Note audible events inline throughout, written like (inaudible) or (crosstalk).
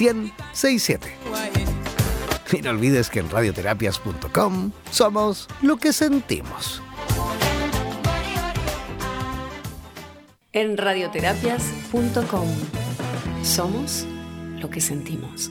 1067. Y no olvides que en radioterapias.com somos lo que sentimos. En radioterapias.com somos lo que sentimos.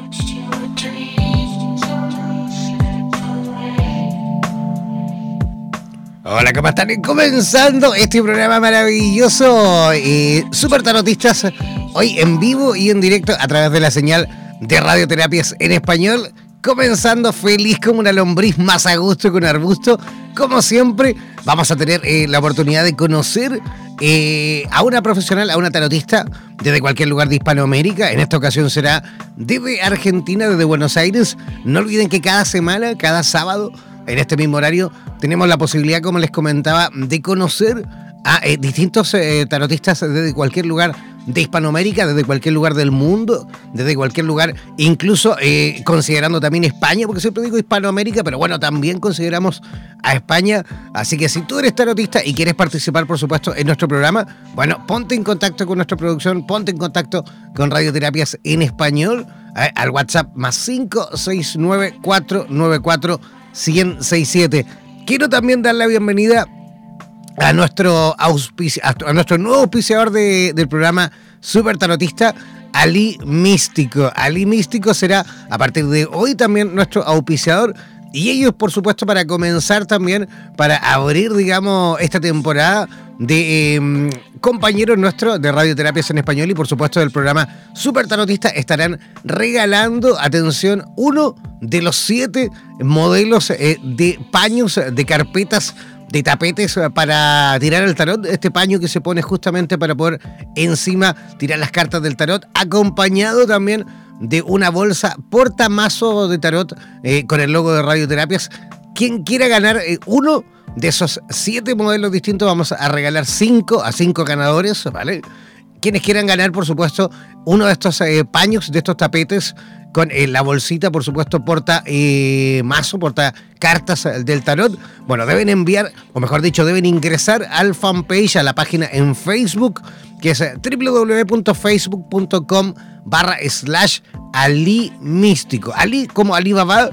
Hola, ¿cómo están? Comenzando este programa maravilloso super tarotistas hoy en vivo y en directo a través de la señal de radioterapias en español. Comenzando feliz como una lombriz más a gusto que un arbusto. Como siempre, vamos a tener eh, la oportunidad de conocer eh, a una profesional, a una tarotista desde cualquier lugar de Hispanoamérica. En esta ocasión será desde Argentina, desde Buenos Aires. No olviden que cada semana, cada sábado, en este mismo horario tenemos la posibilidad, como les comentaba, de conocer a eh, distintos eh, tarotistas desde cualquier lugar de Hispanoamérica, desde cualquier lugar del mundo, desde cualquier lugar, incluso eh, considerando también España, porque siempre digo Hispanoamérica, pero bueno, también consideramos a España. Así que si tú eres tarotista y quieres participar, por supuesto, en nuestro programa, bueno, ponte en contacto con nuestra producción, ponte en contacto con Radioterapias en Español, al WhatsApp más 569 494 167. Quiero también dar la bienvenida a nuestro, a nuestro nuevo auspiciador del programa Super Tarotista, Ali Místico. Ali Místico será a partir de hoy también nuestro auspiciador. Y ellos, por supuesto, para comenzar también, para abrir, digamos, esta temporada de em, compañeros nuestros de Radioterapias en Español y por supuesto del programa Super Tarotista estarán regalando, atención, uno de los siete modelos eh, de paños, de carpetas, de tapetes para tirar el tarot. Este paño que se pone justamente para poder encima tirar las cartas del tarot, acompañado también de una bolsa portamazo de tarot eh, con el logo de Radioterapias. Quien quiera ganar eh, uno de esos siete modelos distintos vamos a regalar cinco a cinco ganadores, ¿vale? Quienes quieran ganar, por supuesto, uno de estos eh, paños, de estos tapetes, con la bolsita, por supuesto, porta mazo, porta cartas del tarot. Bueno, deben enviar, o mejor dicho, deben ingresar al fanpage, a la página en Facebook, que es www.facebook.com barra slash Ali Místico. Ali como Alibaba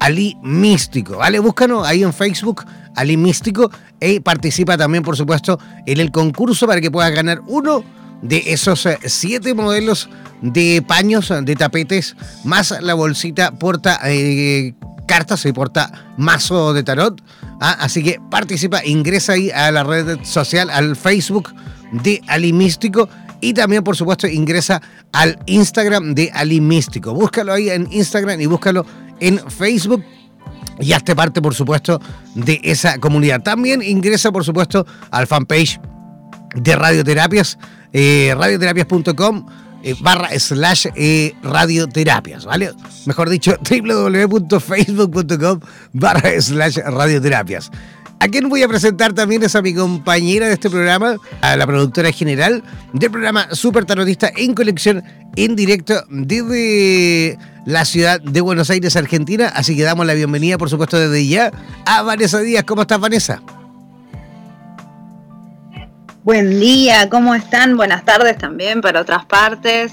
Ali Místico, ¿vale? Búscanos ahí en Facebook Ali Místico y participa también, por supuesto, en el concurso para que puedas ganar uno de esos eh, siete modelos de paños, de tapetes, más la bolsita porta eh, cartas y porta mazo de tarot. ¿ah? Así que participa, ingresa ahí a la red social, al Facebook de Ali Místico y también, por supuesto, ingresa al Instagram de Ali Místico. Búscalo ahí en Instagram y búscalo en Facebook. Y hazte parte, por supuesto, de esa comunidad. También ingresa, por supuesto, al fanpage de Radioterapias, eh, radioterapias.com eh, barra slash eh, radioterapias, ¿vale? Mejor dicho, (laughs) www.facebook.com barra slash radioterapias. A quien voy a presentar también es a mi compañera de este programa, a la productora general del programa Super Tarotista en colección en directo desde la ciudad de Buenos Aires, Argentina. Así que damos la bienvenida, por supuesto, desde ya a Vanessa Díaz. ¿Cómo estás, Vanessa? Buen día, ¿cómo están? Buenas tardes también para otras partes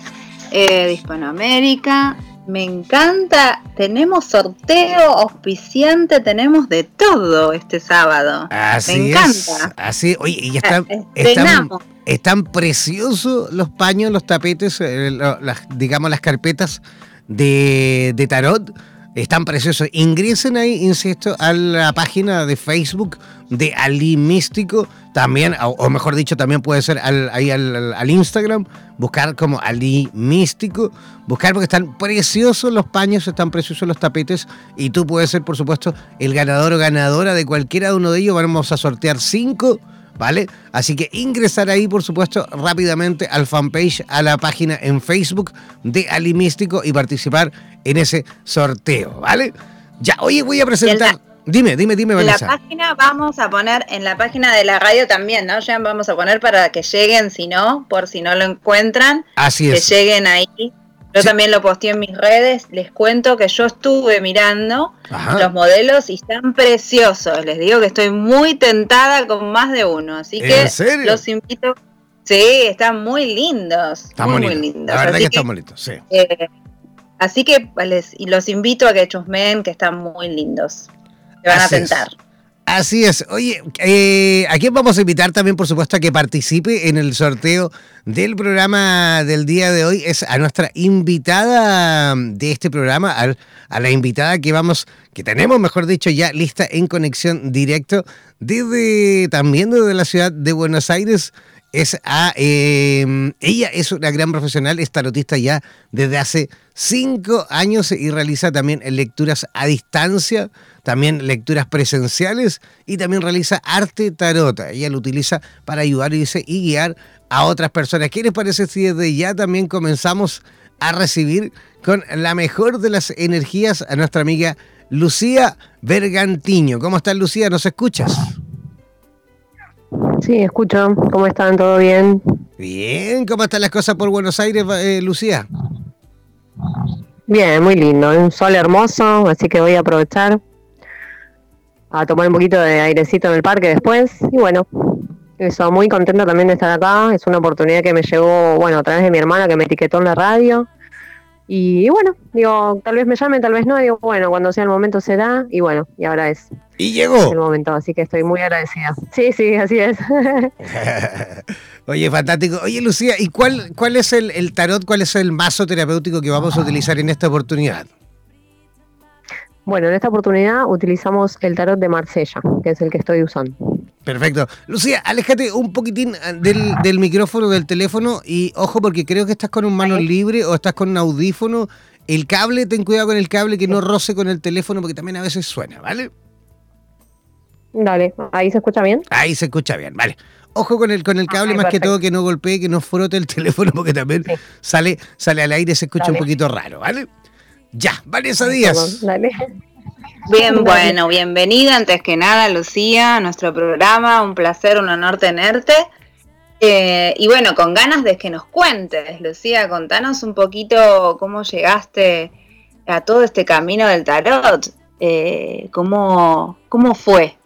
eh, de Hispanoamérica. Me encanta, tenemos sorteo, auspiciante, tenemos de todo este sábado. Así Me encanta. así, oye, y están, están, están, preciosos los paños, los tapetes, eh, las, digamos las carpetas de, de tarot están preciosos. Ingresen ahí, insisto, a la página de Facebook de Ali Místico. También, o, mejor dicho, también puede ser ahí al, Instagram. Buscar como Ali Místico. Buscar porque están preciosos los paños, están preciosos los tapetes. Y tú puedes ser, por supuesto, el ganador o ganadora de cualquiera de uno de ellos. Vamos a sortear cinco ¿vale? Así que ingresar ahí, por supuesto, rápidamente al fanpage, a la página en Facebook de Ali Místico y participar en ese sorteo, ¿vale? Ya, oye, voy a presentar. Dime, dime, dime, Vanessa. La página vamos a poner, en la página de la radio también, ¿no? Ya vamos a poner para que lleguen, si no, por si no lo encuentran. Así es. Que lleguen ahí yo también lo posteé en mis redes. Les cuento que yo estuve mirando los modelos y están preciosos. Les digo que estoy muy tentada con más de uno. Así que los invito. Sí, están muy lindos. Están muy, lindos. La verdad que, están bonitos, sí. Eh, así que les, los invito a que chusmen, que están muy lindos. Se van a tentar. Así es. Oye, eh, ¿a quién vamos a invitar también, por supuesto, a que participe en el sorteo del programa del día de hoy? Es a nuestra invitada de este programa, a, la invitada que vamos, que tenemos, mejor dicho, ya lista en conexión directo desde también desde la ciudad de Buenos Aires es a. Em, ella es una gran profesional, es tarotista ya desde hace cinco años y realiza también lecturas a distancia, también lecturas presenciales y también realiza arte tarota. Ella lo utiliza para ayudar y, y guiar a otras personas. ¿Qué les parece si desde ya también comenzamos a recibir con la mejor de las energías a nuestra amiga Lucía Bergantiño? ¿Cómo estás, Lucía? ¿Nos escuchas? Sí, escucho. ¿Cómo están? ¿Todo bien? Bien. ¿Cómo están las cosas por Buenos Aires, eh, Lucía? Bien, muy lindo. Un sol hermoso, así que voy a aprovechar a tomar un poquito de airecito en el parque después. Y bueno, eso, muy contenta también de estar acá. Es una oportunidad que me llegó, bueno, a través de mi hermana que me etiquetó en la radio. Y bueno, digo, tal vez me llamen, tal vez no. Digo, bueno, cuando sea el momento será. Y bueno, y ahora es. Y llegó. el momento, así que estoy muy agradecida. Sí, sí, así es. (laughs) Oye, fantástico. Oye, Lucía, ¿y cuál, cuál es el, el tarot, cuál es el mazo terapéutico que vamos a utilizar en esta oportunidad? Bueno, en esta oportunidad utilizamos el tarot de Marsella, que es el que estoy usando. Perfecto. Lucía, aléjate un poquitín ah, del, micrófono del teléfono y ojo porque creo que estás con un mano libre o estás con un audífono. El cable, ten cuidado con el cable que no roce con el teléfono porque también a veces suena, ¿vale? Dale, ¿ahí se escucha bien? Ahí se escucha bien, vale. Ojo con el con el cable, más que todo que no golpee, que no frote el (laughs) teléfono porque también sale, sale al aire y se escucha un poquito raro, ¿vale? Ya, Vanessa Díaz. Dale. Bien, bueno, bienvenida antes que nada, Lucía, a nuestro programa. Un placer, un honor tenerte. Eh, y bueno, con ganas de que nos cuentes, Lucía, contanos un poquito cómo llegaste a todo este camino del tarot. Eh, cómo, ¿Cómo fue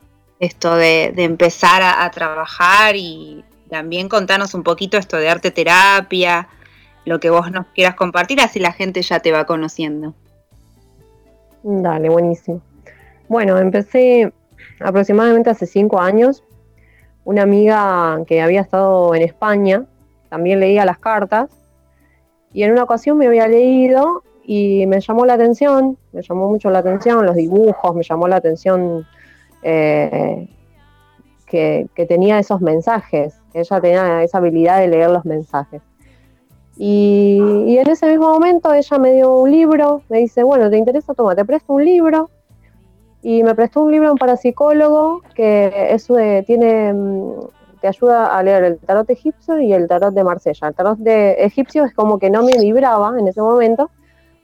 esto de, empezar a, trabajar y también contanos un poquito esto de arte terapia, lo que vos nos quieras compartir, así la gente ya te va conociendo. Dale, buenísimo. Bueno, empecé aproximadamente hace cinco años, una amiga que había estado en España también leía las cartas y en una ocasión me había leído y me llamó la atención, me llamó mucho la atención los dibujos, me llamó la atención eh, que, tenía esos mensajes, que ella tenía esa habilidad de leer los mensajes. Y, en ese mismo momento ella me dio un libro, me dice, bueno, ¿te interesa? Toma, te presto un libro y me prestó un libro para parapsicólogo que eso tiene mm, te ayuda a leer el tarot egipcio y el tarot de Marsella. El tarot de egipcio es como que no me vibraba en ese momento,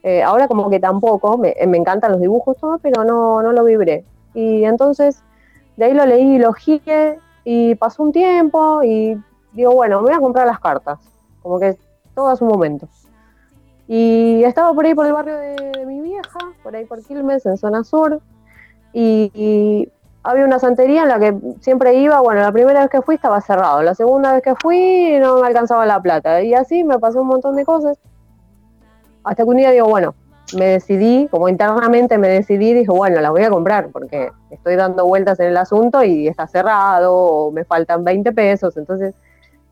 eh, ahora como que tampoco, me, me, encantan los dibujos todo, pero no, no lo vibré. Y entonces de ahí lo leí, lo gire y pasó un tiempo y digo, bueno, me voy a comprar las cartas, como que todo a su momento. Y estaba por ahí por el barrio de, de mi vieja, por ahí por Quilmes, en zona sur, y, había una santería en la que siempre iba, bueno, la primera vez que fui estaba cerrado, la segunda vez que fui no me alcanzaba la plata, y así me pasó un montón de cosas, hasta que un día digo, bueno, me decidí, como internamente me decidí, dije, bueno, la voy a comprar, porque estoy dando vueltas en el asunto y está cerrado, o me faltan 20 pesos, entonces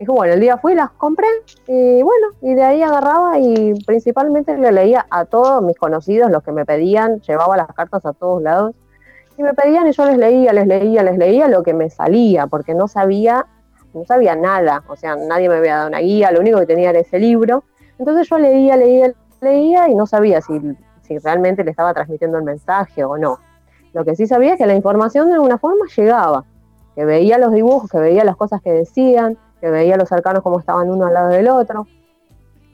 dije, bueno, el día fui, las compré, y bueno, y de ahí agarraba y principalmente le leía a todos mis conocidos, los que me pedían, llevaba las cartas a todos lados, y me pedían y yo les leía, les leía, les leía lo que me salía, porque no sabía, no sabía nada, o sea, nadie me había dado una guía, lo único que tenía era ese libro. Entonces yo leía, leía, leía y no sabía si, si realmente le estaba transmitiendo el mensaje o no. Lo que sí sabía es que la información de alguna forma llegaba, que veía los dibujos, que veía las cosas que decían, que veía los arcanos como estaban uno al lado del otro.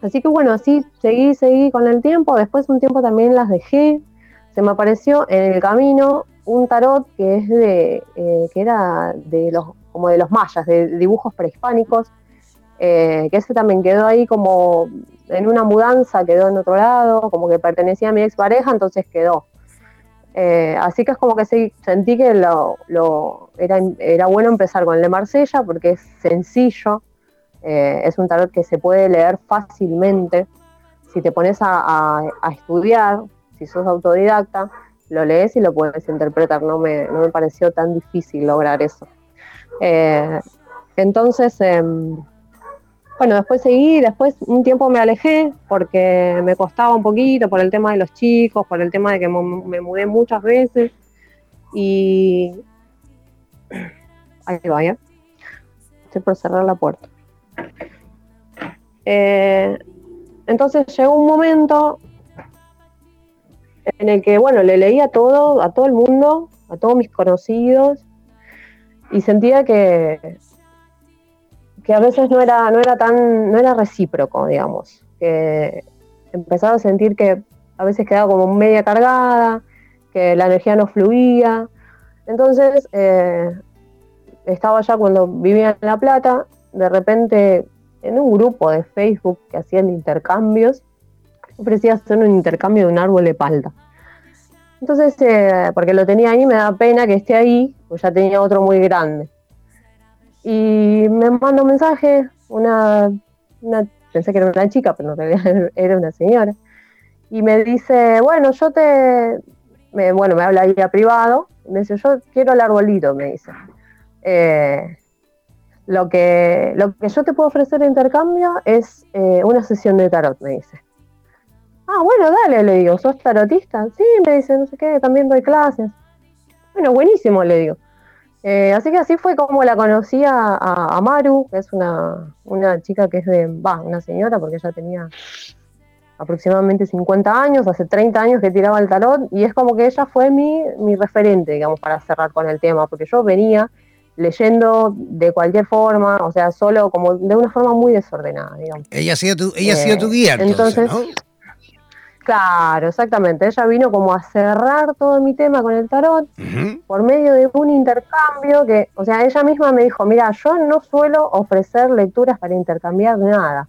Así que bueno, así seguí, seguí con el tiempo, después un tiempo también las dejé, se me apareció en el camino un tarot que es de, eh, que era de los, como de los mayas, de dibujos prehispánicos, eh, que ese también quedó ahí como en una mudanza, quedó en otro lado, como que pertenecía a mi expareja, entonces quedó. Eh, así que es como que sentí que lo, era, era, bueno empezar con el de Marsella porque es sencillo, es un tarot que se puede leer fácilmente. Si te pones a, a estudiar, si sos autodidacta, lo lees y lo puedes interpretar, no me, no me pareció tan difícil lograr eso. Eh, entonces, em, bueno, después seguí, después un tiempo me alejé porque me costaba un poquito por el tema de los chicos, por el tema de que me mudé muchas veces y... (clears throat) Ahí va, ¿ya? Estoy por cerrar la puerta. Eh, entonces llegó un momento en el que, bueno, le leía todo, a todo el mundo, a todos mis conocidos, y sentía que, que a veces no era, no era tan, no era recíproco, digamos, que empezaba a sentir que a veces quedaba como media cargada, que la energía no fluía. Entonces, eh, estaba ya cuando vivía en La Plata, de repente en un grupo de Facebook que hacían intercambios, ofrecía hacer un intercambio de un árbol de palta. Entonces, eh, porque lo tenía ahí, me da pena que esté ahí, pues ya tenía otro muy grande. Y me manda un mensaje, una, pensé que era una chica, pero no (laughs) era una señora. Y me dice, bueno, yo te, bueno, me habla ahí a privado, me dice, yo quiero el arbolito, me dice. Eh, lo, que, lo que yo te puedo ofrecer de intercambio es eh, una sesión de tarot, me dice. Ah, bueno, dale, le digo, ¿sos tarotista? Sí, me dice, no sé qué, también doy clases. Bueno, buenísimo, le digo. Eh, así que así fue como la conocí a, Maru, que es una, chica que es de, va, una señora, porque ella tenía aproximadamente 50 años, hace 30 años que tiraba el tarot, y es como que ella fue mi, mi referente, digamos, para cerrar con el tema, porque yo venía leyendo de cualquier forma, o sea, solo como de una forma muy desordenada, digamos. Ella ha sido tu, ella ha sido tu guía, entonces, ¿no? Claro, exactamente. Ella vino como a cerrar todo mi tema con el tarot por medio de un intercambio que, o sea, ella misma me dijo, mira, yo no suelo ofrecer lecturas para intercambiar nada.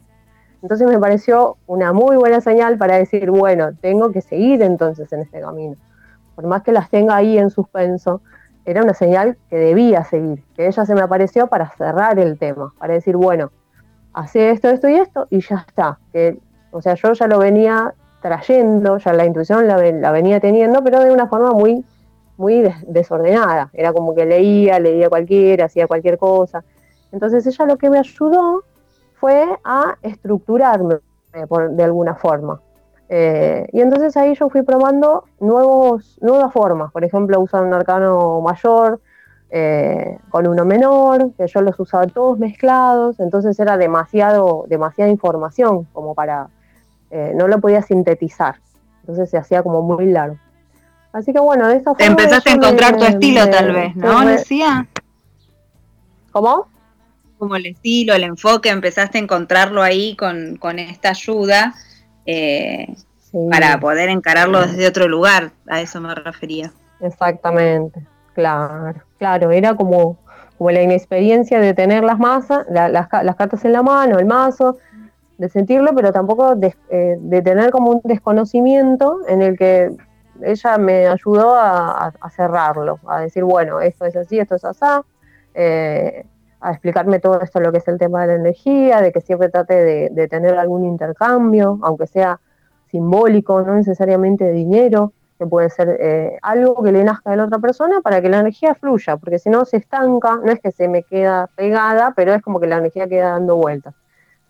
Entonces me pareció una muy buena señal para decir, bueno, tengo que seguir entonces en este camino. Por más que las tenga ahí en suspenso, era una señal que debía seguir, que ella se me apareció para cerrar el tema, para decir, bueno, hace esto, esto y esto, y ya está. Que, o sea, yo ya lo venía trayendo, ya la intuición la, venía teniendo, pero de una forma muy muy desordenada. Era como que leía, leía cualquiera, hacía cualquier cosa. Entonces ella lo que me ayudó fue a estructurarme por, de alguna forma. Eh, y entonces ahí yo fui probando nuevos, nuevas formas. Por ejemplo, usar un arcano mayor eh, con uno menor, que yo los usaba todos mezclados. Entonces era demasiado, demasiada información como para... Eh, no lo podía sintetizar. Entonces se hacía como muy largo. Así que bueno, de esa forma. Empezaste a encontrar tu estilo, tal vez, ¿no, Lucía? ¿Cómo? Como el estilo, el enfoque, empezaste a encontrarlo ahí con, con esta ayuda eh, para poder encararlo desde otro lugar, a eso me refería. Exactamente, claro, claro, era como, como la inexperiencia de tener las masas, las, las, cartas en la mano, el mazo, de sentirlo, pero tampoco de, eh, de, tener como un desconocimiento en el que ella me ayudó a, cerrarlo, a decir, bueno, esto es así, esto es así, eh, a explicarme todo esto, lo que es el tema de la energía, de que siempre trate de, tener algún intercambio, aunque sea simbólico, no necesariamente dinero, que puede ser eh, algo que le nazca de la otra persona para que la energía fluya, porque si no se estanca, no es que se me queda pegada, pero es como que la energía queda dando vueltas.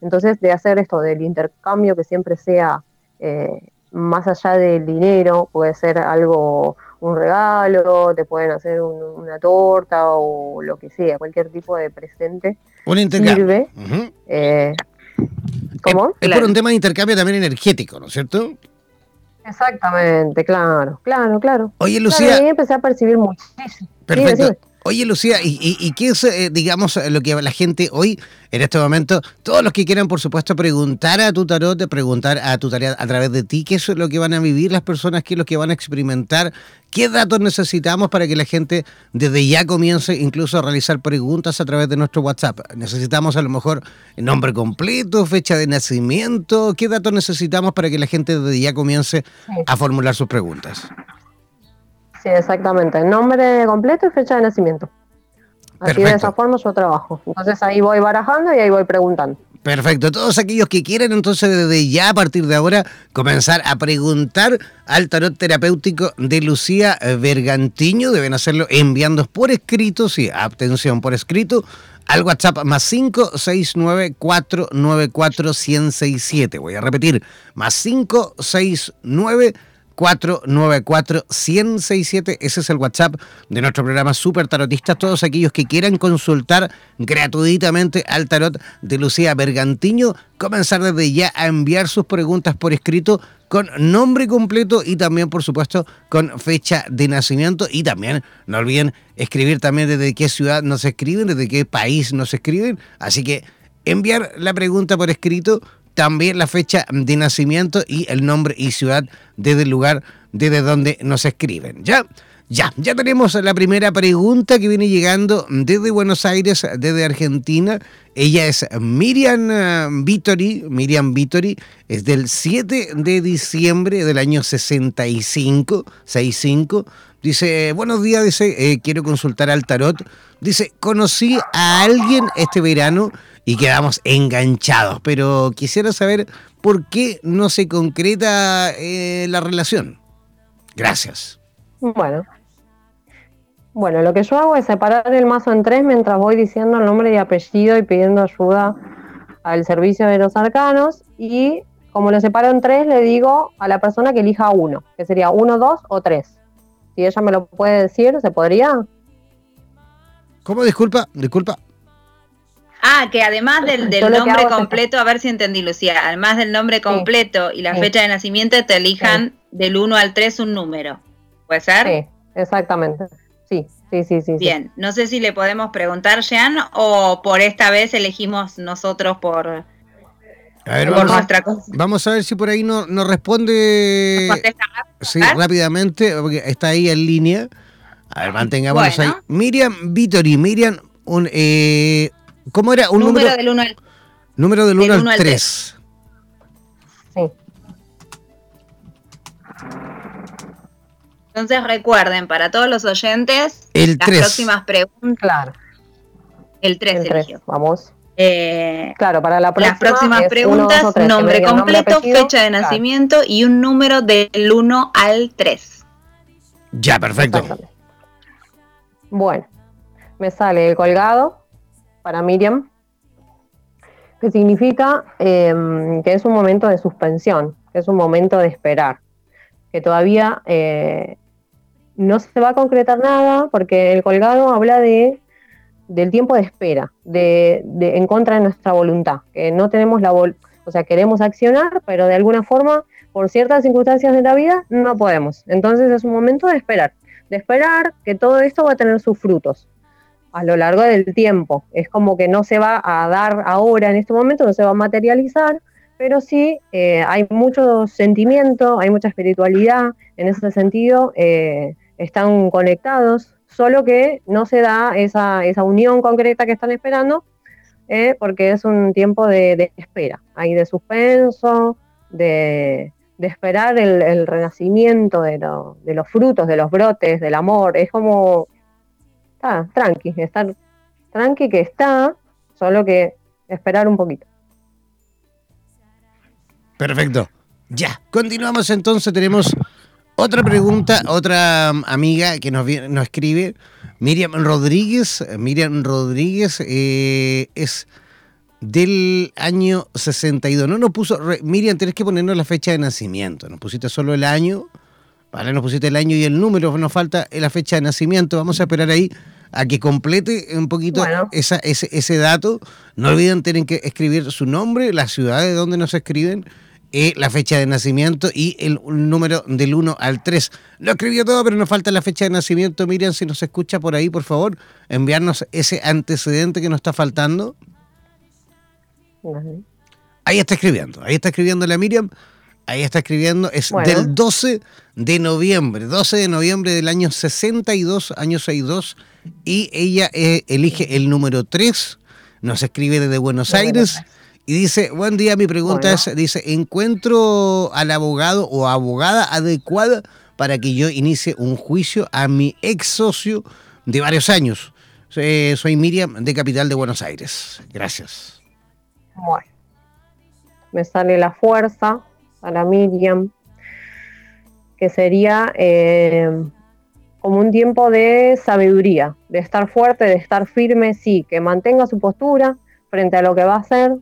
Entonces, de hacer esto del intercambio que siempre sea eh, más allá del dinero, puede ser algo, un regalo, te pueden hacer una torta o lo que sea, cualquier tipo de presente. Un intercambio. Eh, ¿Cómo? Es, por un tema de intercambio también energético, ¿no es cierto? Exactamente, claro, claro, claro. Oye, Lucía. ahí empecé a percibir muchísimo. Perfecto. Oye, Lucía, ¿y, qué es, eh, digamos, lo que la gente hoy, en este momento, todos los que quieran, por supuesto, preguntar a tu tarot, preguntar a tu tarea a través de ti, qué es lo que van a vivir las personas, qué es lo que van a experimentar, qué datos necesitamos para que la gente desde ya comience incluso a realizar preguntas a través de nuestro WhatsApp? Necesitamos a lo mejor nombre completo, fecha de nacimiento, qué datos necesitamos para que la gente desde ya comience a formular sus preguntas. Sí, exactamente. Nombre completo y fecha de nacimiento. Así de esa forma yo trabajo. Entonces ahí voy barajando y ahí voy preguntando. Perfecto. Todos aquellos que quieran entonces desde ya a partir de ahora comenzar a preguntar al tarot terapéutico de Lucía Bergantiño deben hacerlo enviando por escrito, sí, atención por escrito, al WhatsApp más 569 494 1067. Voy a repetir, más 569 494-167. Ese es el WhatsApp de nuestro programa Super Tarotistas. Todos aquellos que quieran consultar gratuitamente al tarot de Lucía Bergantiño, comenzar desde ya a enviar sus preguntas por escrito con nombre completo y también, por supuesto, con fecha de nacimiento. Y también, no olviden escribir también desde qué ciudad nos escriben, desde qué país nos escriben. Así que enviar la pregunta por escrito también la fecha de nacimiento y el nombre y ciudad desde el lugar desde donde nos escriben. ¿Ya? Ya, ya tenemos la primera pregunta que viene llegando desde Buenos Aires, desde Argentina. Ella es Miriam eh, Vittori. Miriam Vittori es del 7 de diciembre del año 65, 65. Dice, buenos días, dice, eh, quiero consultar al tarot. Dice, conocí a alguien este verano y quedamos enganchados. Pero quisiera saber por qué no se concreta eh, la relación. Gracias. Bueno. Bueno, lo que yo hago es separar el mazo en tres mientras voy diciendo el nombre y apellido y pidiendo ayuda al servicio de los arcanos. Y como lo separo en tres, le digo a la persona que elija uno, que sería uno, dos o tres. Si ella me lo puede decir, ¿se podría? ¿Cómo? Disculpa, disculpa. Ah, que además del, nombre completo, a ver si entendí, Lucía, además del nombre completo y la fecha de nacimiento, te elijan del 1 al 3 un número. ¿Puede ser? Sí, exactamente. Sí, sí, sí, sí. Bien, no sé si le podemos preguntar, Jean, o por esta vez elegimos nosotros por, a ver, vamos, nuestra cosa. Vamos a ver si por ahí nos no responde sí, rápidamente, porque está ahí en línea. A ver, mantengámonos ahí. Miriam Vittori, Miriam, un, eh, ¿Cómo era? Un número, del 1 al Número del 1 al 3. Sí. Entonces recuerden, para todos los oyentes, el las próximas preguntas. Claro. El 3 el Vamos. Eh, claro, para la próxima las próximas preguntas, nombre completo, fecha de nacimiento y un número del 1 al 3. Ya, perfecto. Bueno, me sale el colgado para Miriam, que significa em, que es un momento de suspensión, que es un momento de esperar, que todavía eh, no se va a concretar nada porque el colgado habla de del tiempo de espera, de, en contra de nuestra voluntad, que no tenemos la o sea, queremos accionar, pero de alguna forma, por ciertas circunstancias de la vida, no podemos. Entonces es un momento de esperar, de esperar que todo esto va a tener sus frutos a lo largo del tiempo. Es como que no se va a dar ahora en este momento, no se va a materializar, pero sí eh, hay mucho sentimiento, hay mucha espiritualidad, en ese sentido eh, están conectados, solo que no se da esa, esa unión concreta que están esperando, eh, porque es un tiempo de, espera, hay de suspenso, de, esperar el, renacimiento de, de, los frutos, de los brotes, del amor, es como está tranqui, estar tranqui que está, solo que esperar un poquito. Perfecto. Ya, continuamos entonces, tenemos otra pregunta, otra um, amiga que nos, nos escribe, Miriam Rodríguez. Miriam Rodríguez eh, es del año 62. No nos puso, Miriam, tenés que ponernos la fecha de nacimiento. Nos pusiste solo el año Vale, nos pusiste el año y el número, nos falta la fecha de nacimiento. Vamos a esperar ahí a que complete un poquito esa, ese, ese, dato. No olviden, tienen que escribir su nombre, la ciudad de donde nos escriben, eh, la fecha de nacimiento y el, número del 1 al 3. Lo escribió todo, pero nos falta la fecha de nacimiento. Miriam, si nos escucha por ahí, por favor, enviarnos ese antecedente que nos está faltando. Ahí está escribiendo, ahí está escribiendo la Miriam. Ahí está escribiendo, es del 12 de noviembre, 12 de noviembre del año 62, año 62, y ella eh, elige el número 3, nos escribe desde Buenos Aires, y dice, buen día, mi pregunta es, dice, ¿encuentro al abogado o abogada adecuada para que yo inicie un juicio a mi ex socio de varios años? soy Miriam de Capital de Buenos Aires. Gracias. Bueno, me sale la fuerza, a la Miriam, que sería eh, como un tiempo de sabiduría, de estar fuerte, de estar firme, sí, que mantenga su postura frente a lo que va a hacer,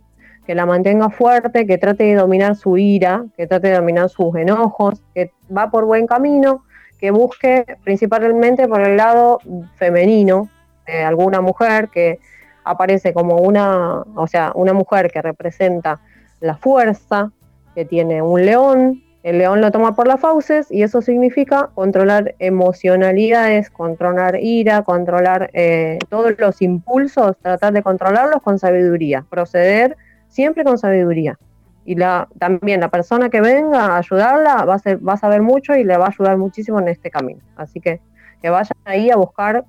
que la mantenga fuerte, que trate de dominar su ira, que trate de dominar sus enojos, que va por buen camino, que busque principalmente por el lado femenino alguna mujer que aparece como una, o sea, una mujer que representa la fuerza, que tiene un león, el león lo toma por las fauces y eso significa controlar emocionalidades, controlar ira, controlar eh, todos los impulsos, tratar de controlarlos con sabiduría, proceder siempre con sabiduría. Y la, también la persona que venga a ayudarla va a, ser, va a saber mucho y le va a ayudar muchísimo en este camino. Así que que vayan ahí a buscar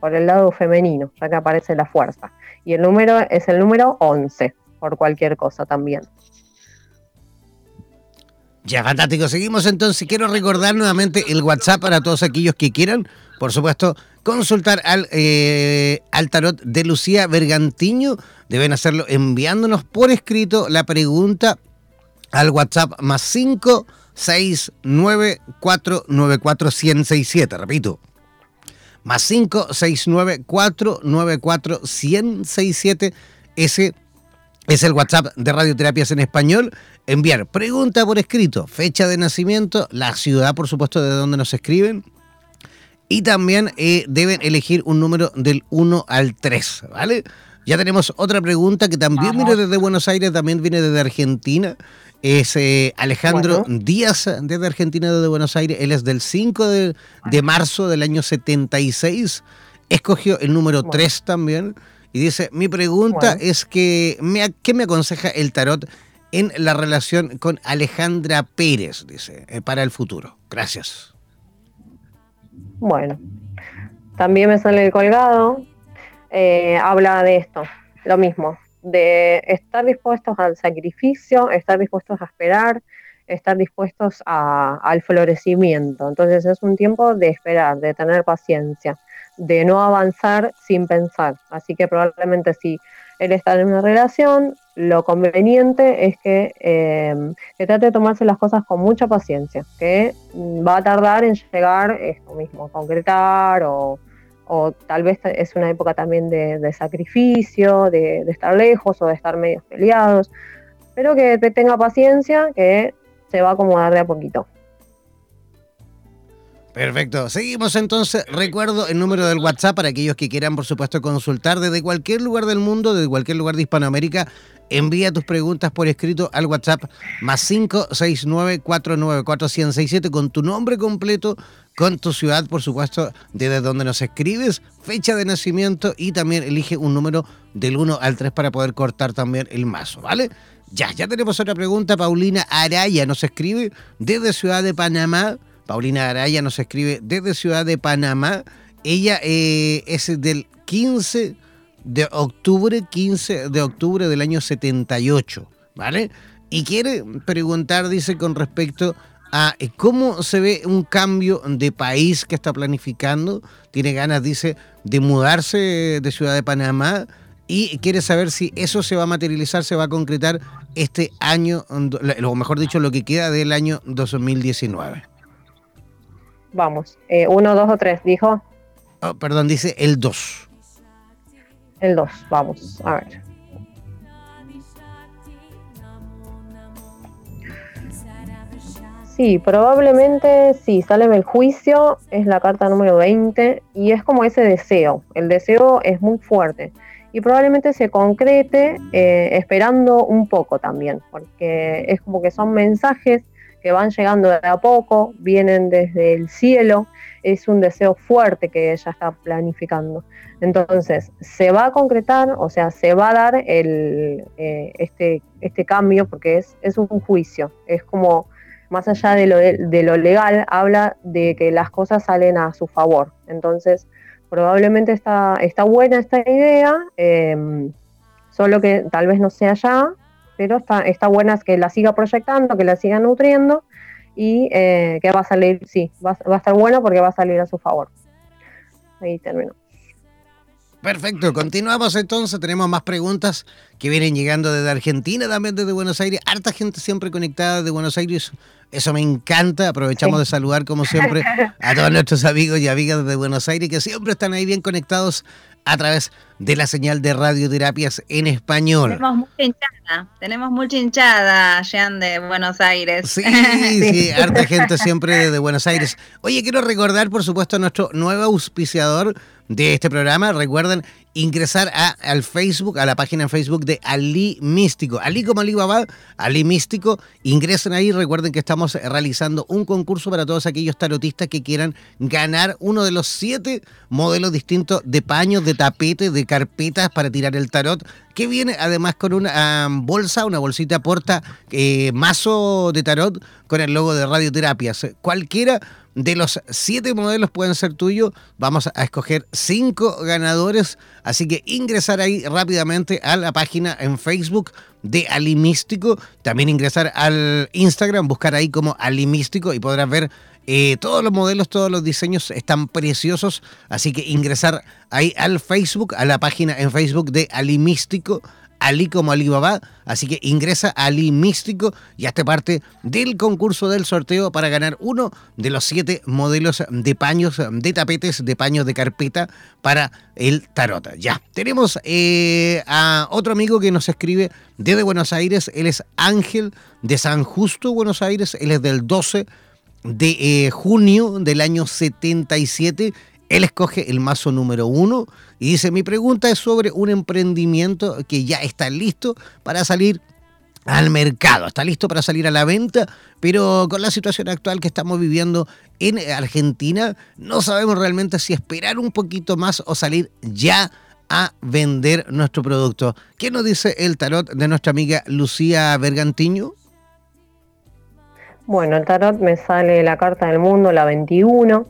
por el lado femenino, ya que aparece la fuerza. Y el número es el número 11, por cualquier cosa también. Ya, fantástico. Seguimos entonces. Quiero recordar nuevamente el WhatsApp para todos aquellos que quieran, por supuesto, consultar al, eh, al tarot de Lucía Bergantiño. Deben hacerlo enviándonos por escrito la pregunta al WhatsApp más 5 6 9 4 9 4 167. Repito. Más 5 6 9 4 9 4 167. Ese es el WhatsApp de Radioterapias en Español. Enviar pregunta por escrito, fecha de nacimiento, la ciudad, por supuesto, de donde nos escriben. Y también eh, deben elegir un número del 1 al 3, ¿vale? Ya tenemos otra pregunta que también viene desde Buenos Aires, también viene desde Argentina. Es eh, Alejandro Díaz, desde Argentina, desde Buenos Aires. Él es del 5 de, marzo del año 76. Escogió el número 3 también. Y dice, mi pregunta es que, me, ¿qué me aconseja el tarot en la relación con Alejandra Pérez, dice, eh, para el futuro? Gracias. Bueno, también me sale el colgado, eh, habla de esto, lo mismo, de estar dispuestos al sacrificio, estar dispuestos a esperar, estar dispuestos al florecimiento. Entonces es un tiempo de esperar, de tener paciencia de no avanzar sin pensar. Así que probablemente si él está en una relación, lo conveniente es que, eh, trate de tomarse las cosas con mucha paciencia, que va a tardar en llegar esto mismo, concretar o o tal vez es una época también de, sacrificio, de, estar lejos o de estar medio peleados, pero que te tenga paciencia, que se va a acomodar de a poquito. Perfecto. Seguimos entonces. Recuerdo el número del WhatsApp para aquellos que quieran, por supuesto, consultar desde cualquier lugar del mundo, desde cualquier lugar de Hispanoamérica. Envía tus preguntas por escrito al WhatsApp más 569-494-167 con tu nombre completo, con tu ciudad, por supuesto, desde donde nos escribes, fecha de nacimiento y también elige un número del 1 al 3 para poder cortar también el mazo, ¿vale? Ya, ya tenemos otra pregunta. Paulina Araya nos escribe desde Ciudad de Panamá. Paulina Araya nos escribe desde Ciudad de Panamá. Ella eh, es del 15 de octubre, 15 de octubre del año 78, ¿vale? Y quiere preguntar, dice, con respecto a eh, cómo se ve un cambio de país que está planificando. Tiene ganas, dice, de mudarse de Ciudad de Panamá y quiere saber si eso se va a materializar, se va a concretar este año, o mejor dicho, lo que queda del año 2019. Vamos, eh, uno, dos o tres, dijo. Oh, perdón, dice el 2. El 2, vamos, a ver. Sí, probablemente sí, sale el juicio, es la carta número 20 y es como ese deseo. El deseo es muy fuerte y probablemente se concrete eh, esperando un poco también, porque es como que son mensajes que van llegando de a poco, vienen desde el cielo, es un deseo fuerte que ella está planificando. Entonces, se va a concretar, o sea, se va a dar el, eh, este, este cambio porque es, es un juicio, es como, más allá de lo, de, lo legal, habla de que las cosas salen a su favor. Entonces, probablemente está, está buena esta idea, em, solo que tal vez no sea ya, pero está, está buena que la siga proyectando, que la siga nutriendo y eh, que va a salir, sí, va, va, a estar bueno porque va a salir a su favor. Ahí termino. Perfecto, continuamos entonces, tenemos más preguntas que vienen llegando desde Argentina, también desde Buenos Aires, harta gente siempre conectada de Buenos Aires, eso me encanta, aprovechamos de saludar como siempre (laughs) a todos nuestros amigos y amigas de Buenos Aires que siempre están ahí bien conectados a través de la señal de radioterapias en español. Tenemos mucha hinchada, tenemos mucha hinchada, Jean, de Buenos Aires. (laughs) Sí, sí, harta gente siempre de Buenos Aires. Oye, quiero recordar, por supuesto, a nuestro nuevo auspiciador, de este programa. Recuerden ingresar a, al Facebook, a la página en Facebook de Ali Místico. Ali como Ali Baba, Ali Místico. Ingresen ahí. Recuerden que estamos realizando un concurso para todos aquellos tarotistas que quieran ganar uno de los siete modelos distintos de paños, de tapetes, de carpetas para tirar el tarot. Que viene además con una bolsa, una bolsita porta eh, mazo de tarot con el logo de radioterapias. Cualquiera de los siete modelos pueden ser tuyos. Vamos a escoger cinco ganadores. Así que ingresar ahí rápidamente a la página en Facebook de Alimístico. También ingresar al Instagram, buscar ahí como Alimístico y podrás ver eh, todos los modelos, todos los diseños están preciosos. Así que ingresar ahí al Facebook, a la página en Facebook de Alimístico Ali como Alibaba. Así que ingresa a Ali Místico y hazte parte del concurso del sorteo para ganar uno de los siete modelos de paños, de tapetes, de paños de carpeta para el tarot. Ya, tenemos eh, a otro amigo que nos escribe desde Buenos Aires. Él es Ángel de San Justo, Buenos Aires. Él es del 12 de eh, junio del año 77 él escoge el mazo número uno y dice, mi pregunta es sobre un emprendimiento que ya está listo para salir al mercado, está listo para salir a la venta, pero con la situación actual que estamos viviendo en Argentina, no sabemos realmente si esperar un poquito más o salir ya a vender nuestro producto. ¿Qué nos dice el tarot de nuestra amiga Lucía Bergantiño? Bueno, el tarot me sale la carta del mundo, la 21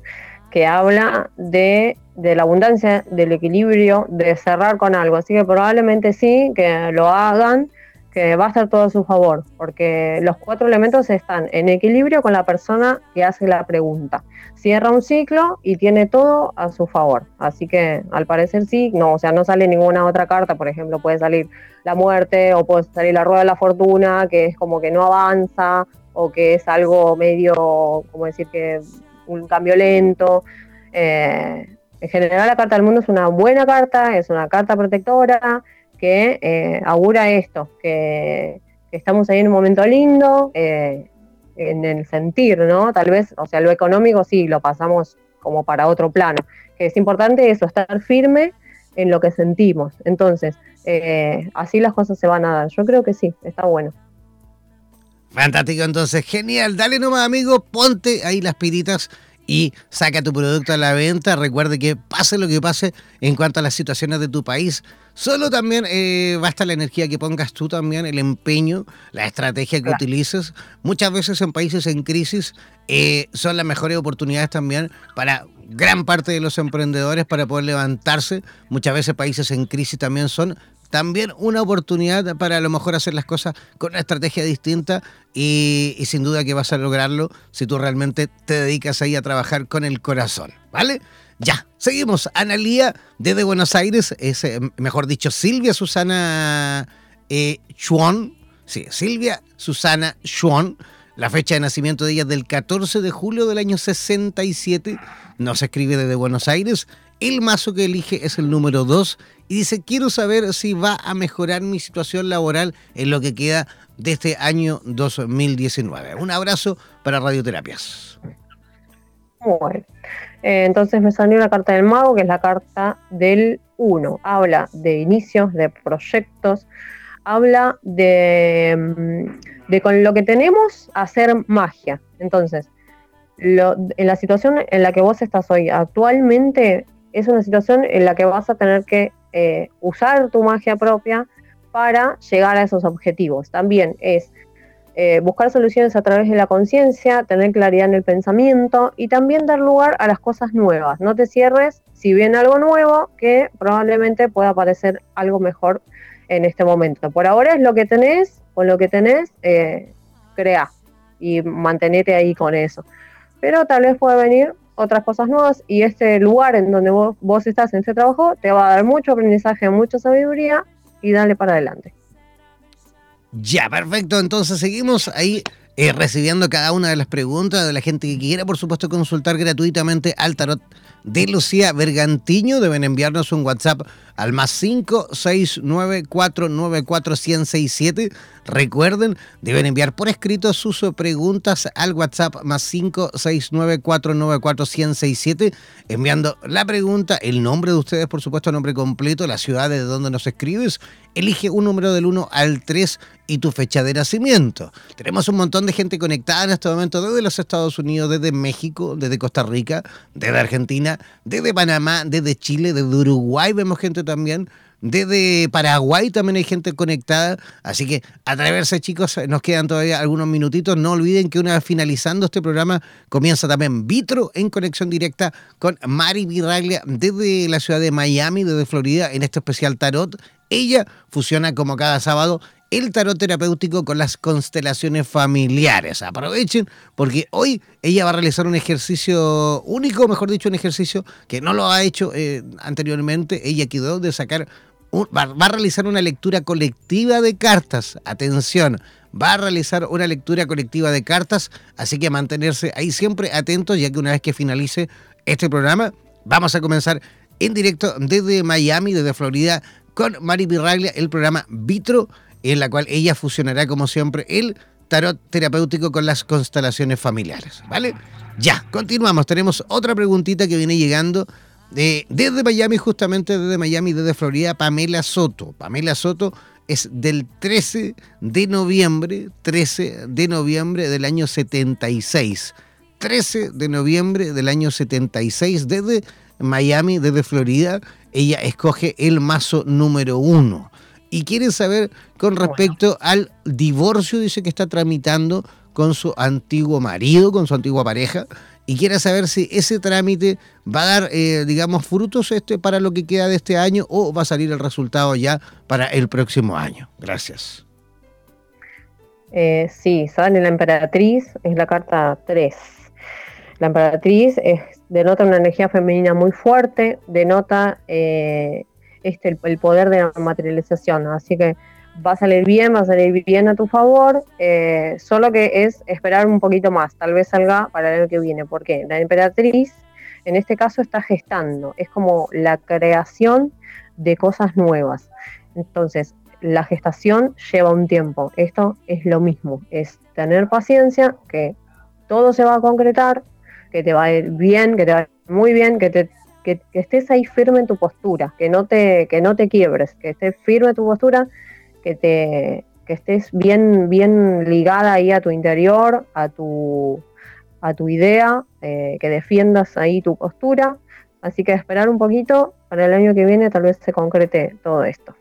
que habla de, la abundancia, del equilibrio, de cerrar con algo. Así que probablemente sí, que lo hagan, que va a estar todo a su favor, porque los cuatro elementos están en equilibrio con la persona que hace la pregunta. Cierra un ciclo y tiene todo a su favor. Así que al parecer sí, no, o sea, no sale ninguna otra carta, por ejemplo, puede salir la muerte o puede salir la rueda de la fortuna, que es como que no avanza o que es algo medio, como decir que un cambio lento. Eh, En general la carta del mundo es una buena carta, es una carta protectora que eh, augura esto, que, estamos ahí en un momento lindo, eh, en el sentir, ¿no? Tal vez, o sea, lo económico sí, lo pasamos como para otro plano, que es importante eso, estar firme en lo que sentimos. Entonces, así las cosas se van a dar. Yo creo que sí, está bueno. Fantástico, entonces, genial. Dale nomás, amigo, ponte ahí las piritas y saca tu producto a la venta. Recuerde que pase lo que pase en cuanto a las situaciones de tu país, solo también eh, basta la energía que pongas tú también, el empeño, la estrategia que utilices. Muchas veces en países en crisis eh, son las mejores oportunidades también para gran parte de los emprendedores para poder levantarse. Muchas veces países en crisis también son también una oportunidad para a lo mejor hacer las cosas con una estrategia distinta y, sin duda que vas a lograrlo si tú realmente te dedicas ahí a trabajar con el corazón, ¿vale? Ya, seguimos. Analía desde Buenos Aires, es, eh, mejor dicho, Silvia Susana eh, Chuan. Sí, Silvia Susana Chuan. La fecha de nacimiento de ella es del 14 de julio del año 67. Nos escribe desde Buenos Aires. El mazo que elige es el número 2 y dice, quiero saber si va a mejorar mi situación laboral en lo que queda de este año 2019. Un abrazo para Radioterapias. Bueno, eh, entonces me salió la carta del mago, que es la carta del 1. Habla de inicios, de proyectos, habla mm, de con lo que tenemos hacer magia. Entonces, en la situación en la que vos estás hoy actualmente es una situación en la que vas a tener que eh, usar tu magia propia para llegar a esos objetivos. También es eh, buscar soluciones a través de la conciencia, tener claridad en el pensamiento y también dar lugar a las cosas nuevas. No te cierres si viene algo nuevo que probablemente pueda aparecer algo mejor en este momento. Por ahora es lo que tenés, con lo que tenés, eh, crea y mantenete ahí con eso. Pero tal vez pueda venir otras cosas nuevas y este lugar en donde vos, vos estás en este trabajo te va a dar mucho aprendizaje, mucha sabiduría y dale para adelante. Ya, perfecto. Entonces seguimos ahí eh, recibiendo cada una de las preguntas de la gente que quiera, por supuesto, consultar gratuitamente al tarot de Lucía Bergantiño. Deben enviarnos un WhatsApp al más 569494167. Recuerden, deben enviar por escrito sus preguntas al WhatsApp más 569494167, enviando la pregunta, el nombre de ustedes, por supuesto, nombre completo, la ciudad de donde nos escribes. Elige un número del 1 al 3 y tu fecha de nacimiento. Tenemos un montón de gente conectada en este momento desde los Estados Unidos, desde México, desde Costa Rica, desde Argentina, desde Panamá, desde Chile, desde Uruguay vemos gente también. Desde Paraguay también hay gente conectada, así que atreverse chicos, nos quedan todavía algunos minutitos. No olviden que una vez finalizando este programa comienza también Vitro en conexión directa con Mari Viraglia desde la ciudad de Miami, desde Florida, en este especial tarot. Ella fusiona como cada sábado el tarot terapéutico con las constelaciones familiares. Aprovechen porque hoy ella va a realizar un ejercicio único, mejor dicho, un ejercicio que no lo ha hecho eh, anteriormente. Ella quedó de sacar, va, va a realizar una lectura colectiva de cartas. Atención, va a realizar una lectura colectiva de cartas, así que mantenerse ahí siempre atentos, ya que una vez que finalice este programa, vamos a comenzar en directo desde Miami, desde Florida, con Mari Pirraglia, el programa Vitro en la cual ella fusionará, como siempre, el tarot terapéutico con las constelaciones familiares. ¿Vale? Ya, continuamos. Tenemos otra preguntita que viene llegando de, desde Miami, justamente desde Miami, desde Florida, Pamela Soto. Pamela Soto es del 13 de noviembre, 13 de noviembre del año 76. 13 de noviembre del año 76, desde Miami, desde Florida, ella escoge el mazo número uno y quiere saber con respecto al divorcio, dice que está tramitando con su antiguo marido, con su antigua pareja, y quiere saber si ese trámite va a dar, eh, digamos, frutos este para lo que queda de este año o va a salir el resultado ya para el próximo año. Gracias. Eh, sí, sale la emperatriz, es la carta 3. La emperatriz denota una energía femenina muy fuerte, denota eh, este, el, poder de la materialización. Así que va a salir bien, va a salir bien a tu favor, eh, solo que es esperar un poquito más, tal vez salga para el año que viene, porque la emperatriz en este caso está gestando, es como la creación de cosas nuevas. Entonces, la gestación lleva un tiempo. Esto es lo mismo, es tener paciencia, que todo se va a concretar, que te va a ir bien, que te va a ir muy bien, que, te, que, estés ahí firme en tu postura, que no te, que no te quiebres, que estés firme en tu postura, que te que estés bien, bien ligada ahí a tu interior, a tu, a tu idea, eh, que defiendas ahí tu postura. Así que esperar un poquito, para el año que viene tal vez se concrete todo esto.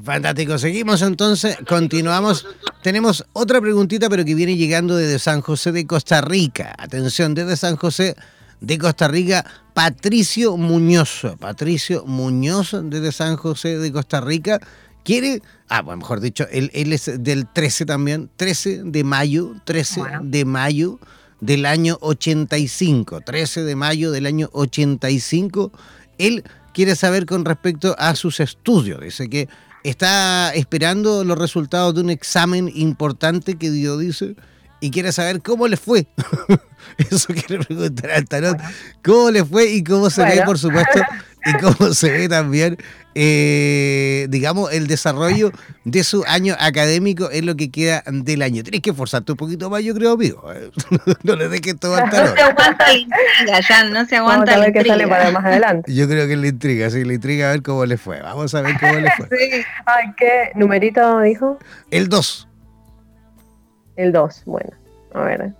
Fantástico, seguimos entonces, continuamos. Tenemos otra preguntita, pero que viene llegando desde San José de Costa Rica. Atención, desde San José de Costa Rica, Patricio Muñoz. Patricio Muñoz desde San José de Costa Rica quiere, ah, bueno, mejor dicho, él, es del 13 también, 13 de mayo, 13 de mayo del año 85, 13 de mayo del año 85. Él quiere saber con respecto a sus estudios. Dice que está esperando los resultados de un examen importante que dio, dice, y quiere saber cómo le fue. (laughs) Eso quiere preguntar al tarot. ¿Cómo le fue y cómo se ve, por supuesto, (laughs) y cómo se ve también, eh, digamos, el desarrollo de su año académico en lo que queda del año. Tienes que esforzarte un poquito más, yo creo, amigo. (laughs) no le dejes todo al tarot. No se aguanta la intriga, ya, no se aguanta Vamos a ver qué sale para más adelante. Yo creo que es la intriga, sí, la intriga a ver cómo le fue. Vamos a ver cómo le fue. sí. Ay, ¿qué numerito dijo? El 2. El 2, bueno, a ver.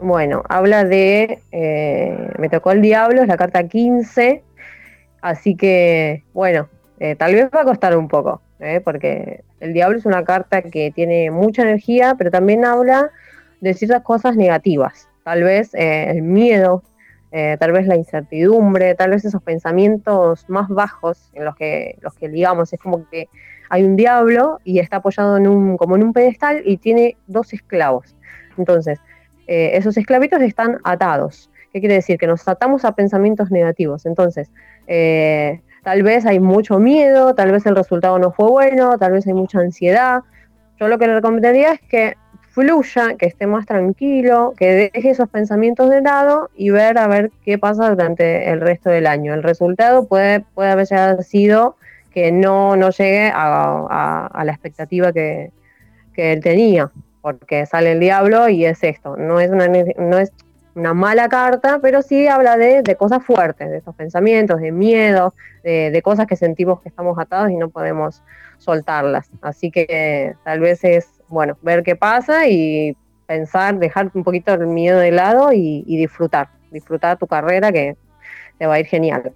Bueno, habla de, eh, me tocó el diablo, es la carta 15, así que, bueno, eh, tal vez va a costar un poco, eh, porque el diablo es una carta que tiene mucha energía, pero también habla de ciertas cosas negativas, tal vez el miedo, tal vez la incertidumbre, tal vez esos pensamientos más bajos en los que, los que digamos, es como que hay un diablo y está apoyado en un, como en un pedestal y tiene dos esclavos. Entonces, eh, esos esclavitos están atados. ¿Qué quiere decir? Que nos atamos a pensamientos negativos. Entonces, eh, tal vez hay mucho miedo, tal vez el resultado no fue bueno, tal vez hay mucha ansiedad. Yo lo que le recomendaría es que fluya, que esté más tranquilo, que deje esos pensamientos de lado y ver a ver qué pasa durante el resto del año. El resultado puede, puede haber sido que no, no llegue a, la expectativa que, él tenía, porque sale el diablo y es esto, no es una, no es una mala carta, pero sí habla de, cosas fuertes, de esos pensamientos, de miedo, de, cosas que sentimos que estamos atados y no podemos soltarlas. Así que tal vez es, bueno, ver qué pasa y pensar, dejar un poquito el miedo de lado y disfrutar, disfrutar tu carrera que te va a ir genial.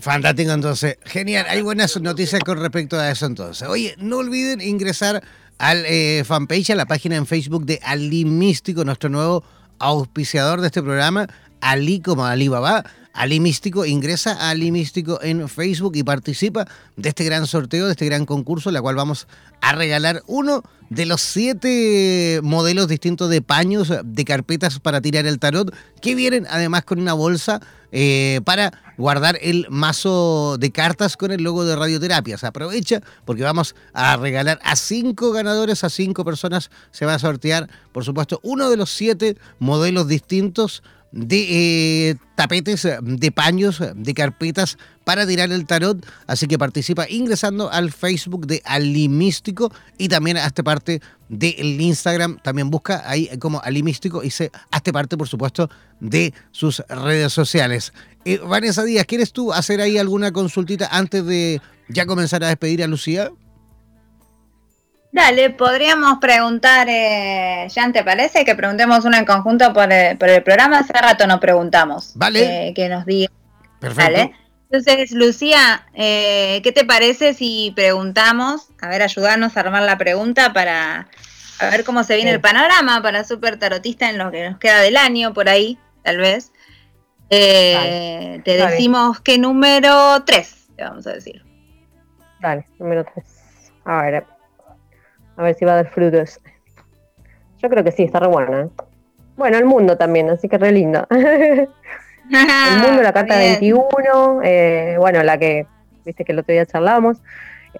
Fantástico, entonces. Genial. Hay buenas noticias con respecto a eso, entonces. Oye, no olviden ingresar al eh, fanpage, a la página en Facebook de Ali Místico, nuestro nuevo auspiciador de este programa, Ali como Alibaba. Ali Místico ingresa a Ali Místico en Facebook y participa de este gran sorteo, de este gran concurso, la cual vamos a regalar uno de los siete modelos distintos de paños, de carpetas para tirar el tarot, que vienen además con una bolsa eh, para guardar el mazo de cartas con el logo de radioterapia. Se aprovecha porque vamos a regalar a cinco ganadores, a cinco personas. Se va a sortear, por supuesto, uno de los siete modelos distintos de eh, tapetes, de paños, de carpetas para tirar el tarot. Así que participa ingresando al Facebook de Alimístico y también esta parte del Instagram. También busca ahí como Alimístico y se hazte parte, por supuesto, de sus redes sociales. Eh, Vanessa Díaz, ¿quieres tú hacer ahí alguna consultita antes de ya comenzar a despedir a Lucía? Dale, podríamos preguntar, eh, Jan, ¿te parece que preguntemos una en conjunto por el, programa? Hace rato no preguntamos. Vale. Eh, que nos diga. Perfecto. Entonces, Lucía, eh, ¿qué te parece si preguntamos? A ver, ayudarnos a armar la pregunta para a ver cómo se viene el panorama para Super Tarotista en lo que nos queda del año, por ahí, tal vez. Eh, te decimos qué número 3, te vamos a decir. Dale, número 3. A ver, a ver si va a dar frutos. Yo creo que sí, está re buena. Bueno, el mundo también, así que re lindo. (laughs) el mundo, la (laughs) carta 21, eh, bueno, la que, viste que el otro día charlamos.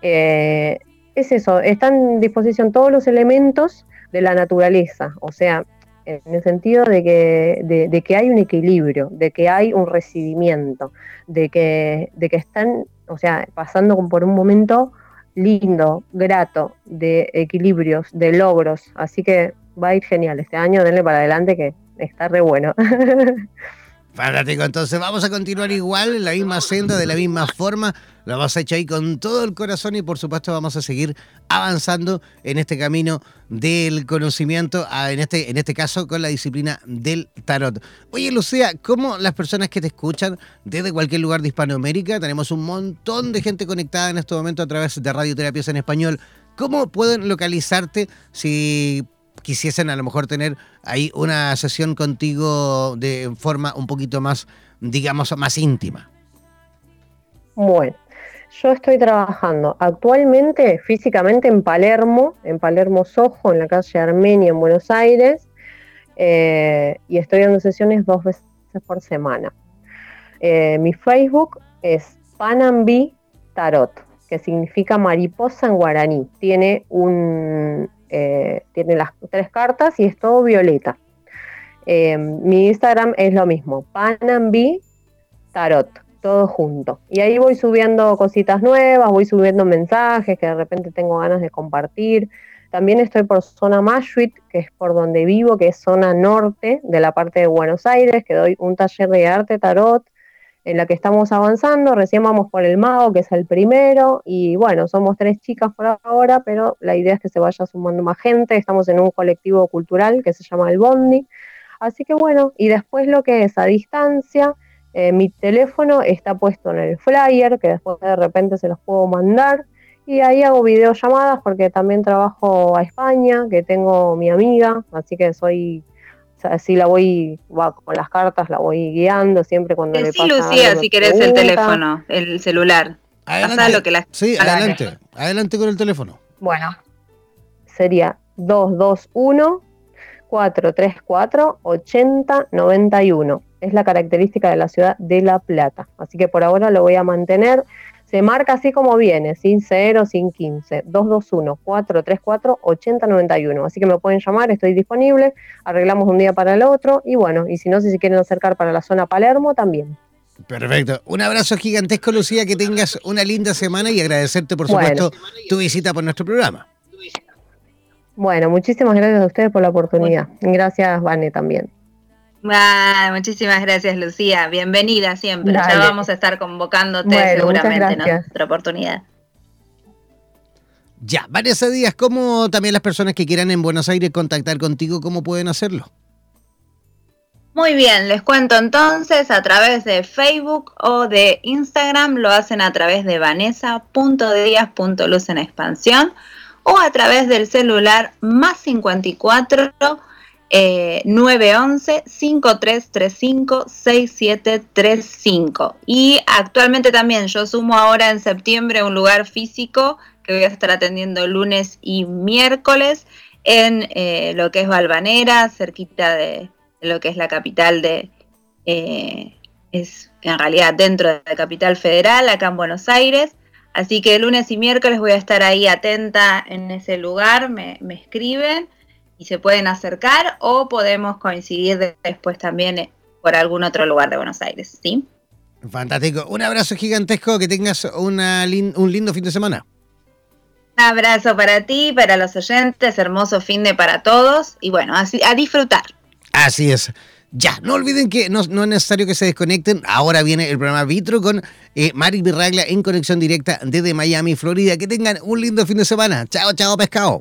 Eh, es eso, están en disposición todos los elementos de la naturaleza, o sea, en el sentido de que, de, que hay un equilibrio, de que hay un recibimiento, de que, de que están, o sea, pasando por un momento lindo, grato, de equilibrios, de logros. Así que va a ir genial este año, denle para adelante que está re bueno. (laughs) Fantástico, entonces vamos a continuar igual, en la misma senda, de la misma forma. Lo vamos a echar ahí con todo el corazón y por supuesto vamos a seguir avanzando en este camino del conocimiento, en este, en este caso con la disciplina del tarot. Oye Lucía, ¿cómo las personas que te escuchan desde cualquier lugar de Hispanoamérica, tenemos un montón de gente conectada en este momento a través de Radioterapias en Español, ¿cómo pueden localizarte si quisiesen a lo mejor tener ahí una sesión contigo de forma un poquito más, digamos, más íntima? Bueno, yo estoy trabajando actualmente físicamente en Palermo, en Palermo Sojo, en la calle Armenia, en Buenos Aires, eh, y estoy dando sesiones dos veces por semana. Eh, mi Facebook es Panambi Tarot, que significa mariposa en guaraní. Tiene un, eh, tiene las tres cartas y es todo violeta. Mi Instagram es lo mismo, Panambi Tarot, todo junto. Y ahí voy subiendo cositas nuevas, voy subiendo mensajes que de repente tengo ganas de compartir. También estoy por zona Mashuit, que es por donde vivo, que es zona norte de la parte de Buenos Aires, que doy un taller de arte tarot en la que estamos avanzando. Recién vamos por el mago, que es el primero, y bueno, somos tres chicas por ahora, pero la idea es que se vaya sumando más gente. Estamos en un colectivo cultural que se llama El Bondi. Así que bueno, y después lo que es a distancia, eh, mi teléfono está puesto en el flyer, que después de repente se los puedo mandar. Y ahí hago videollamadas porque también trabajo a España, que tengo mi amiga, así que soy así la voy, va, con las cartas la voy guiando siempre cuando le pasa Lucía, si querés el teléfono, el celular. Adelante. Lo que la... Sí, adelante, adelante con el teléfono. Bueno, sería 221 434 8091. Es la característica de la ciudad de La Plata. Así que por ahora lo voy a mantener. Se marca así como viene, sin 0, sin 15, 221-434-8091. Así que me pueden llamar, estoy disponible, arreglamos un día para el otro y bueno, y si no, si se quieren acercar para la zona Palermo, también. Perfecto. Un abrazo gigantesco, Lucía, que tengas una linda semana y agradecerte, por supuesto, tu visita por nuestro programa. Bueno, muchísimas gracias a ustedes por la oportunidad. Gracias, Vane, también. Ah, muchísimas gracias, Lucía. Bienvenida siempre. Ya vamos a estar convocándote seguramente en otra oportunidad. Ya, Vanessa Díaz, ¿cómo también las personas que quieran en Buenos Aires contactar contigo, cómo pueden hacerlo? Muy bien, les cuento entonces a través de Facebook o de Instagram, lo hacen a través de vanessa.díaz.luz en expansión o a través del celular más 54 eh, 911-5335-6735. Y actualmente también yo sumo ahora en septiembre un lugar físico que voy a estar atendiendo lunes y miércoles en eh, lo que es Valvanera, cerquita de, lo que es la capital de... Eh, es en realidad dentro de la capital federal, acá en Buenos Aires. Así que lunes y miércoles voy a estar ahí atenta en ese lugar, me, me escriben y se pueden acercar o podemos coincidir después también eh, por algún otro lugar de Buenos Aires, ¿sí? Fantástico. Un abrazo gigantesco, que tengas una un lindo fin de semana. Un abrazo para ti, para los oyentes, hermoso fin de para todos y bueno, a disfrutar. Así es. Ya, no olviden que no, es necesario que se desconecten. Ahora viene el programa Vitro con eh, Mari Birraglia en conexión directa desde Miami, Florida. Que tengan un lindo fin de semana. Chao, chao, pescado.